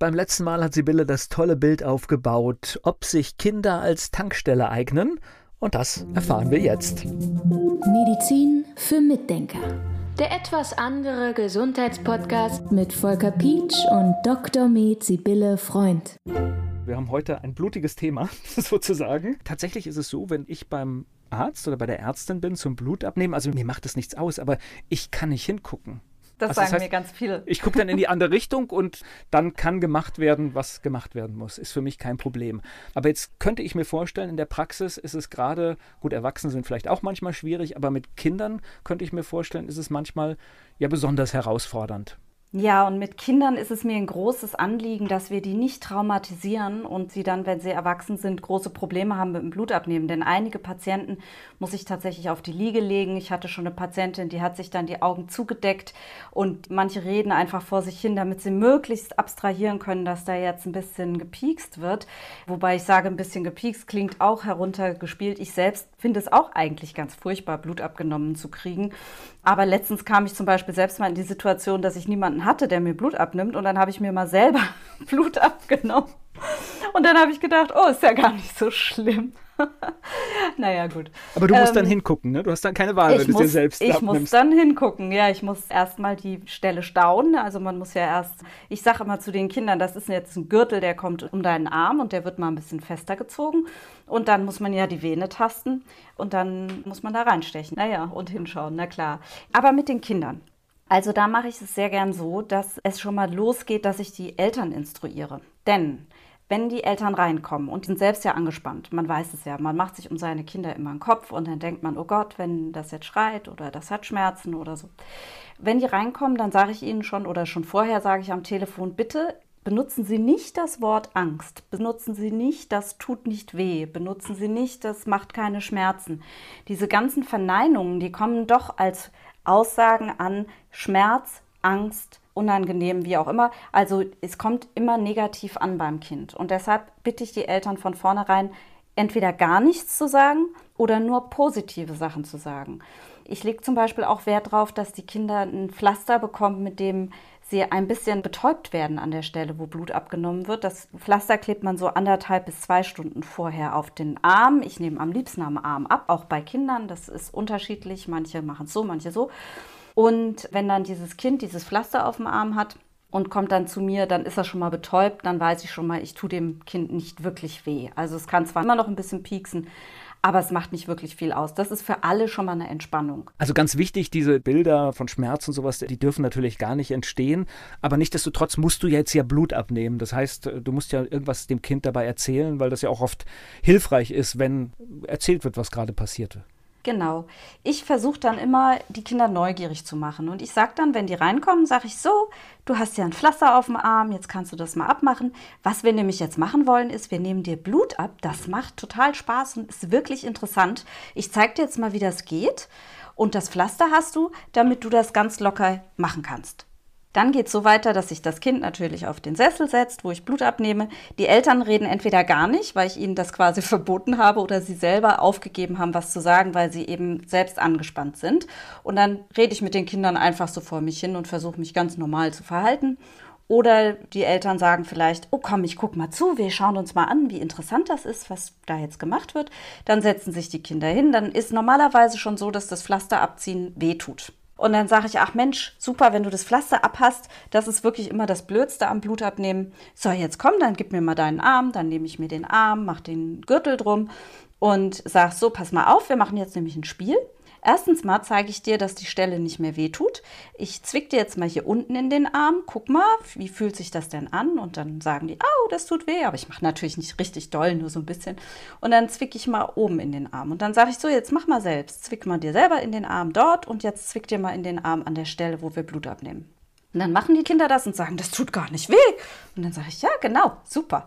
Beim letzten Mal hat Sibylle das tolle Bild aufgebaut, ob sich Kinder als Tankstelle eignen. Und das erfahren wir jetzt. Medizin für Mitdenker. Der etwas andere Gesundheitspodcast mit Volker Pietsch und Dr. Med Sibylle Freund. Wir haben heute ein blutiges Thema, sozusagen. Tatsächlich ist es so, wenn ich beim Arzt oder bei der Ärztin bin zum Blut abnehmen, also mir macht das nichts aus, aber ich kann nicht hingucken. Das also sagen das heißt, mir ganz viele. Ich gucke dann in die andere Richtung und dann kann gemacht werden, was gemacht werden muss. Ist für mich kein Problem. Aber jetzt könnte ich mir vorstellen, in der Praxis ist es gerade, gut, Erwachsene sind vielleicht auch manchmal schwierig, aber mit Kindern könnte ich mir vorstellen, ist es manchmal ja besonders herausfordernd. Ja, und mit Kindern ist es mir ein großes Anliegen, dass wir die nicht traumatisieren und sie dann, wenn sie erwachsen sind, große Probleme haben mit dem Blutabnehmen. Denn einige Patienten muss ich tatsächlich auf die Liege legen. Ich hatte schon eine Patientin, die hat sich dann die Augen zugedeckt und manche reden einfach vor sich hin, damit sie möglichst abstrahieren können, dass da jetzt ein bisschen gepiekst wird. Wobei ich sage, ein bisschen gepiekst klingt auch heruntergespielt. Ich selbst finde es auch eigentlich ganz furchtbar, Blut abgenommen zu kriegen. Aber letztens kam ich zum Beispiel selbst mal in die Situation, dass ich niemanden hatte, der mir Blut abnimmt. Und dann habe ich mir mal selber Blut abgenommen. Und dann habe ich gedacht, oh, ist ja gar nicht so schlimm. naja, gut. Aber du musst ähm, dann hingucken, ne? Du hast dann keine Wahl, wenn du es dir selbst Ich abnimmst. muss dann hingucken, ja. Ich muss erstmal die Stelle staunen. Also man muss ja erst, ich sage immer zu den Kindern, das ist jetzt ein Gürtel, der kommt um deinen Arm und der wird mal ein bisschen fester gezogen. Und dann muss man ja die Vene tasten und dann muss man da reinstechen. Naja, und hinschauen, na klar. Aber mit den Kindern. Also da mache ich es sehr gern so, dass es schon mal losgeht, dass ich die Eltern instruiere. Denn wenn die Eltern reinkommen und sind selbst ja angespannt, man weiß es ja, man macht sich um seine Kinder immer einen Kopf und dann denkt man, oh Gott, wenn das jetzt schreit oder das hat Schmerzen oder so. Wenn die reinkommen, dann sage ich ihnen schon oder schon vorher sage ich am Telefon, bitte benutzen Sie nicht das Wort Angst, benutzen Sie nicht, das tut nicht weh, benutzen Sie nicht, das macht keine Schmerzen. Diese ganzen Verneinungen, die kommen doch als Aussagen an Schmerz, Angst, unangenehm, wie auch immer. Also es kommt immer negativ an beim Kind. Und deshalb bitte ich die Eltern von vornherein, entweder gar nichts zu sagen oder nur positive Sachen zu sagen. Ich lege zum Beispiel auch Wert darauf, dass die Kinder ein Pflaster bekommen, mit dem sie ein bisschen betäubt werden an der Stelle, wo Blut abgenommen wird. Das Pflaster klebt man so anderthalb bis zwei Stunden vorher auf den Arm. Ich nehme am liebsten am Arm ab, auch bei Kindern. Das ist unterschiedlich. Manche machen es so, manche so. Und wenn dann dieses Kind dieses Pflaster auf dem Arm hat und kommt dann zu mir, dann ist er schon mal betäubt, dann weiß ich schon mal, ich tue dem Kind nicht wirklich weh. Also es kann zwar immer noch ein bisschen pieksen, aber es macht nicht wirklich viel aus. Das ist für alle schon mal eine Entspannung. Also ganz wichtig, diese Bilder von Schmerz und sowas, die dürfen natürlich gar nicht entstehen, aber nichtsdestotrotz musst du jetzt ja Blut abnehmen. Das heißt, du musst ja irgendwas dem Kind dabei erzählen, weil das ja auch oft hilfreich ist, wenn erzählt wird, was gerade passierte. Genau. Ich versuche dann immer, die Kinder neugierig zu machen. Und ich sage dann, wenn die reinkommen, sage ich so, du hast ja ein Pflaster auf dem Arm, jetzt kannst du das mal abmachen. Was wir nämlich jetzt machen wollen, ist, wir nehmen dir Blut ab. Das macht total Spaß und ist wirklich interessant. Ich zeige dir jetzt mal, wie das geht. Und das Pflaster hast du, damit du das ganz locker machen kannst. Dann geht es so weiter, dass sich das Kind natürlich auf den Sessel setzt, wo ich Blut abnehme. Die Eltern reden entweder gar nicht, weil ich ihnen das quasi verboten habe, oder sie selber aufgegeben haben, was zu sagen, weil sie eben selbst angespannt sind. Und dann rede ich mit den Kindern einfach so vor mich hin und versuche mich ganz normal zu verhalten. Oder die Eltern sagen vielleicht, oh komm, ich guck mal zu, wir schauen uns mal an, wie interessant das ist, was da jetzt gemacht wird. Dann setzen sich die Kinder hin. Dann ist normalerweise schon so, dass das Pflaster abziehen wehtut. Und dann sage ich, ach Mensch, super, wenn du das Pflaster abhast, das ist wirklich immer das Blödste am Blutabnehmen. So, jetzt komm, dann gib mir mal deinen Arm, dann nehme ich mir den Arm, mach den Gürtel drum und sag so, pass mal auf, wir machen jetzt nämlich ein Spiel. Erstens mal zeige ich dir, dass die Stelle nicht mehr wehtut. Ich zwick dir jetzt mal hier unten in den Arm. Guck mal, wie fühlt sich das denn an? Und dann sagen die, oh, das tut weh. Aber ich mache natürlich nicht richtig doll, nur so ein bisschen. Und dann zwick ich mal oben in den Arm. Und dann sage ich so, jetzt mach mal selbst. Zwick mal dir selber in den Arm dort und jetzt zwick dir mal in den Arm an der Stelle, wo wir Blut abnehmen. Und dann machen die Kinder das und sagen, das tut gar nicht weh. Und dann sage ich, ja, genau, super.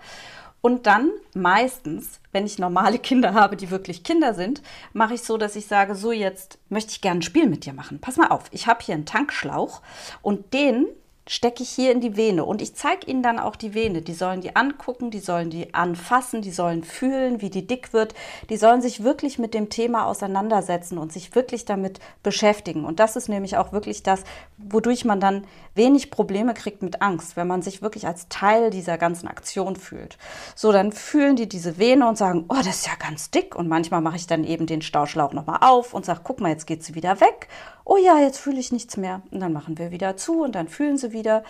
Und dann meistens, wenn ich normale Kinder habe, die wirklich Kinder sind, mache ich so, dass ich sage, so jetzt möchte ich gerne ein Spiel mit dir machen. Pass mal auf, ich habe hier einen Tankschlauch und den stecke ich hier in die Vene und ich zeige ihnen dann auch die Vene. Die sollen die angucken, die sollen die anfassen, die sollen fühlen, wie die dick wird. Die sollen sich wirklich mit dem Thema auseinandersetzen und sich wirklich damit beschäftigen. Und das ist nämlich auch wirklich das, wodurch man dann wenig Probleme kriegt mit Angst, wenn man sich wirklich als Teil dieser ganzen Aktion fühlt. So, dann fühlen die diese Vene und sagen, oh, das ist ja ganz dick. Und manchmal mache ich dann eben den Stauschlauch nochmal auf und sage, guck mal, jetzt geht sie wieder weg oh ja, jetzt fühle ich nichts mehr. Und dann machen wir wieder zu und dann fühlen sie wieder.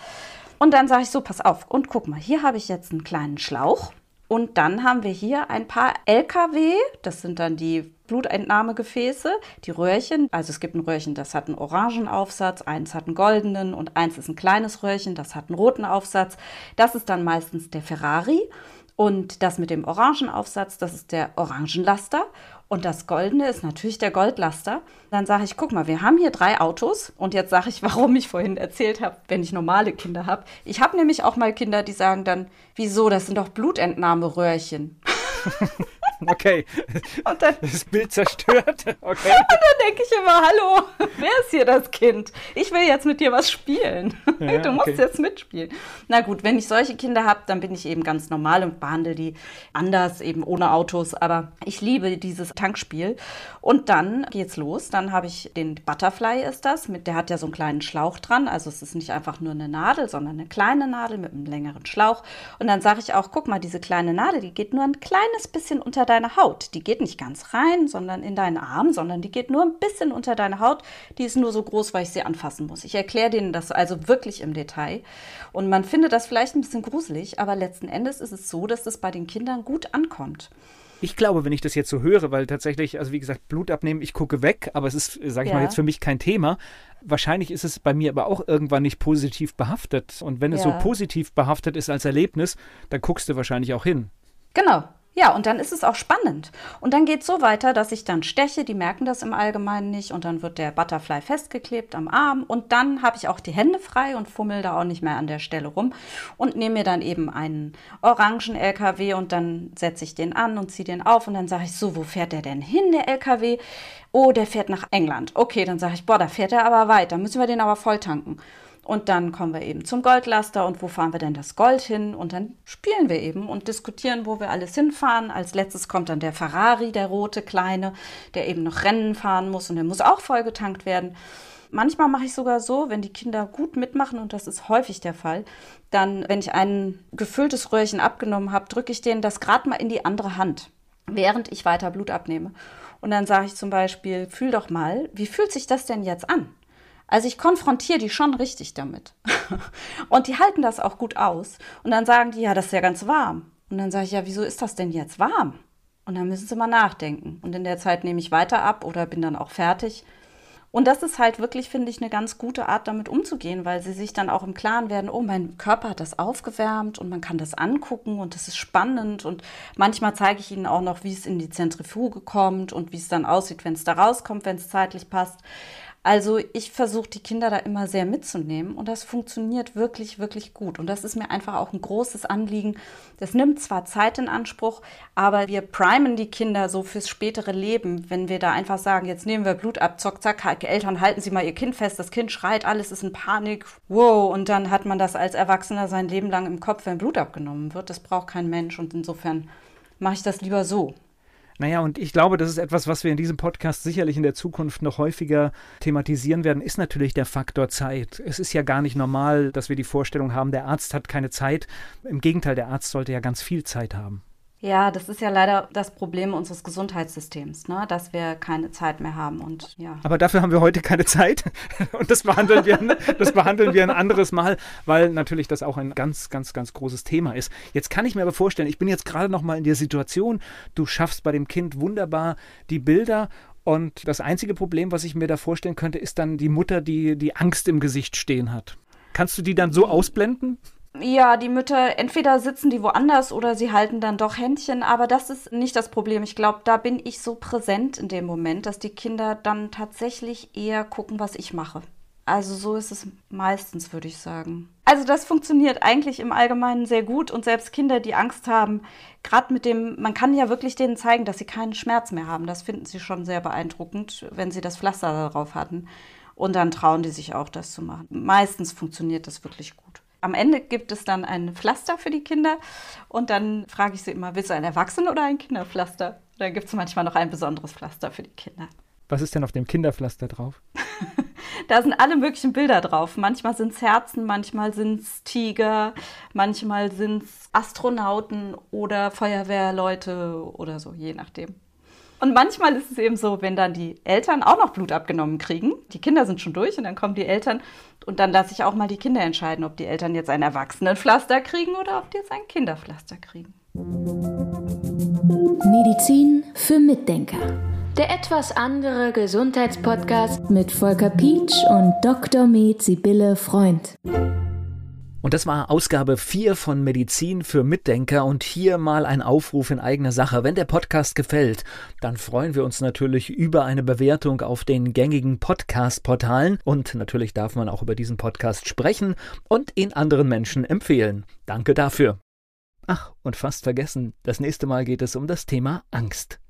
Und dann sage ich so, pass auf. Und guck mal, hier habe ich jetzt einen kleinen Schlauch. Und dann haben wir hier ein paar LKW, das sind dann die Blutentnahmegefäße, die Röhrchen. Also es gibt ein Röhrchen, das hat einen orangen Aufsatz, eins hat einen goldenen und eins ist ein kleines Röhrchen, das hat einen roten Aufsatz. Das ist dann meistens der Ferrari. Und das mit dem orangen Aufsatz, das ist der Orangenlaster. Und das Goldene ist natürlich der Goldlaster. Dann sage ich, guck mal, wir haben hier drei Autos. Und jetzt sage ich, warum ich vorhin erzählt habe, wenn ich normale Kinder habe. Ich habe nämlich auch mal Kinder, die sagen dann, wieso, das sind doch Blutentnahmeröhrchen. Okay. Und dann, das Bild zerstört. Okay. Und dann denke ich immer, hallo, wer ist hier das Kind? Ich will jetzt mit dir was spielen. Ja, du musst okay. jetzt mitspielen. Na gut, wenn ich solche Kinder habe, dann bin ich eben ganz normal und behandle die anders, eben ohne Autos. Aber ich liebe dieses Tankspiel. Und dann geht's los. Dann habe ich den Butterfly ist das. Mit, der hat ja so einen kleinen Schlauch dran. Also es ist nicht einfach nur eine Nadel, sondern eine kleine Nadel mit einem längeren Schlauch. Und dann sage ich auch, guck mal, diese kleine Nadel, die geht nur ein kleines bisschen unter deine Haut. Die geht nicht ganz rein, sondern in deinen Arm, sondern die geht nur ein bisschen unter deine Haut. Die ist nur so groß, weil ich sie anfassen muss. Ich erkläre denen das also wirklich im Detail. Und man findet das vielleicht ein bisschen gruselig, aber letzten Endes ist es so, dass es bei den Kindern gut ankommt. Ich glaube, wenn ich das jetzt so höre, weil tatsächlich, also wie gesagt, Blut abnehmen, ich gucke weg, aber es ist, sage ich ja. mal, jetzt für mich kein Thema. Wahrscheinlich ist es bei mir aber auch irgendwann nicht positiv behaftet. Und wenn es ja. so positiv behaftet ist als Erlebnis, dann guckst du wahrscheinlich auch hin. Genau, ja, und dann ist es auch spannend. Und dann geht es so weiter, dass ich dann steche, die merken das im Allgemeinen nicht und dann wird der Butterfly festgeklebt am Arm und dann habe ich auch die Hände frei und fummel da auch nicht mehr an der Stelle rum und nehme mir dann eben einen orangen LKW und dann setze ich den an und ziehe den auf und dann sage ich so, wo fährt der denn hin, der LKW? Oh, der fährt nach England. Okay, dann sage ich, boah, da fährt er aber weiter, müssen wir den aber voll tanken. Und dann kommen wir eben zum Goldlaster und wo fahren wir denn das Gold hin? Und dann spielen wir eben und diskutieren, wo wir alles hinfahren. Als letztes kommt dann der Ferrari, der rote kleine, der eben noch Rennen fahren muss und der muss auch vollgetankt werden. Manchmal mache ich sogar so, wenn die Kinder gut mitmachen, und das ist häufig der Fall, dann, wenn ich ein gefülltes Röhrchen abgenommen habe, drücke ich denen das gerade mal in die andere Hand, während ich weiter Blut abnehme. Und dann sage ich zum Beispiel, fühl doch mal, wie fühlt sich das denn jetzt an? Also ich konfrontiere die schon richtig damit. und die halten das auch gut aus. Und dann sagen die, ja, das ist ja ganz warm. Und dann sage ich, ja, wieso ist das denn jetzt warm? Und dann müssen sie mal nachdenken. Und in der Zeit nehme ich weiter ab oder bin dann auch fertig. Und das ist halt wirklich, finde ich, eine ganz gute Art, damit umzugehen, weil sie sich dann auch im Klaren werden, oh, mein Körper hat das aufgewärmt und man kann das angucken und das ist spannend. Und manchmal zeige ich ihnen auch noch, wie es in die Zentrifuge kommt und wie es dann aussieht, wenn es da rauskommt, wenn es zeitlich passt. Also ich versuche die Kinder da immer sehr mitzunehmen und das funktioniert wirklich, wirklich gut. Und das ist mir einfach auch ein großes Anliegen. Das nimmt zwar Zeit in Anspruch, aber wir primen die Kinder so fürs spätere Leben, wenn wir da einfach sagen, jetzt nehmen wir Blut ab, zock, zack, Eltern halten Sie mal Ihr Kind fest, das Kind schreit, alles ist in Panik, wow, und dann hat man das als Erwachsener sein Leben lang im Kopf, wenn Blut abgenommen wird. Das braucht kein Mensch und insofern mache ich das lieber so. Naja, und ich glaube, das ist etwas, was wir in diesem Podcast sicherlich in der Zukunft noch häufiger thematisieren werden, ist natürlich der Faktor Zeit. Es ist ja gar nicht normal, dass wir die Vorstellung haben, der Arzt hat keine Zeit. Im Gegenteil, der Arzt sollte ja ganz viel Zeit haben. Ja, das ist ja leider das Problem unseres Gesundheitssystems, ne? dass wir keine Zeit mehr haben und ja. Aber dafür haben wir heute keine Zeit und das behandeln wir, das behandeln wir ein anderes Mal, weil natürlich das auch ein ganz, ganz, ganz großes Thema ist. Jetzt kann ich mir aber vorstellen, ich bin jetzt gerade noch mal in der Situation, du schaffst bei dem Kind wunderbar die Bilder und das einzige Problem, was ich mir da vorstellen könnte, ist dann die Mutter, die die Angst im Gesicht stehen hat. Kannst du die dann so ausblenden? Ja, die Mütter, entweder sitzen die woanders oder sie halten dann doch Händchen, aber das ist nicht das Problem. Ich glaube, da bin ich so präsent in dem Moment, dass die Kinder dann tatsächlich eher gucken, was ich mache. Also so ist es meistens, würde ich sagen. Also das funktioniert eigentlich im Allgemeinen sehr gut und selbst Kinder, die Angst haben, gerade mit dem, man kann ja wirklich denen zeigen, dass sie keinen Schmerz mehr haben. Das finden sie schon sehr beeindruckend, wenn sie das Pflaster darauf hatten. Und dann trauen die sich auch, das zu machen. Meistens funktioniert das wirklich gut. Am Ende gibt es dann ein Pflaster für die Kinder und dann frage ich sie immer, willst du ein Erwachsenen- oder ein Kinderpflaster? Da gibt es manchmal noch ein besonderes Pflaster für die Kinder. Was ist denn auf dem Kinderpflaster drauf? da sind alle möglichen Bilder drauf. Manchmal sind es Herzen, manchmal sind es Tiger, manchmal sind es Astronauten oder Feuerwehrleute oder so, je nachdem. Und manchmal ist es eben so, wenn dann die Eltern auch noch Blut abgenommen kriegen, die Kinder sind schon durch und dann kommen die Eltern und dann lasse ich auch mal die Kinder entscheiden, ob die Eltern jetzt ein Erwachsenenpflaster kriegen oder ob die jetzt ein Kinderpflaster kriegen. Medizin für Mitdenker. Der etwas andere Gesundheitspodcast mit Volker Pietsch und Dr. Med Sibylle Freund. Und das war Ausgabe 4 von Medizin für Mitdenker und hier mal ein Aufruf in eigener Sache. Wenn der Podcast gefällt, dann freuen wir uns natürlich über eine Bewertung auf den gängigen Podcast-Portalen und natürlich darf man auch über diesen Podcast sprechen und ihn anderen Menschen empfehlen. Danke dafür. Ach, und fast vergessen, das nächste Mal geht es um das Thema Angst.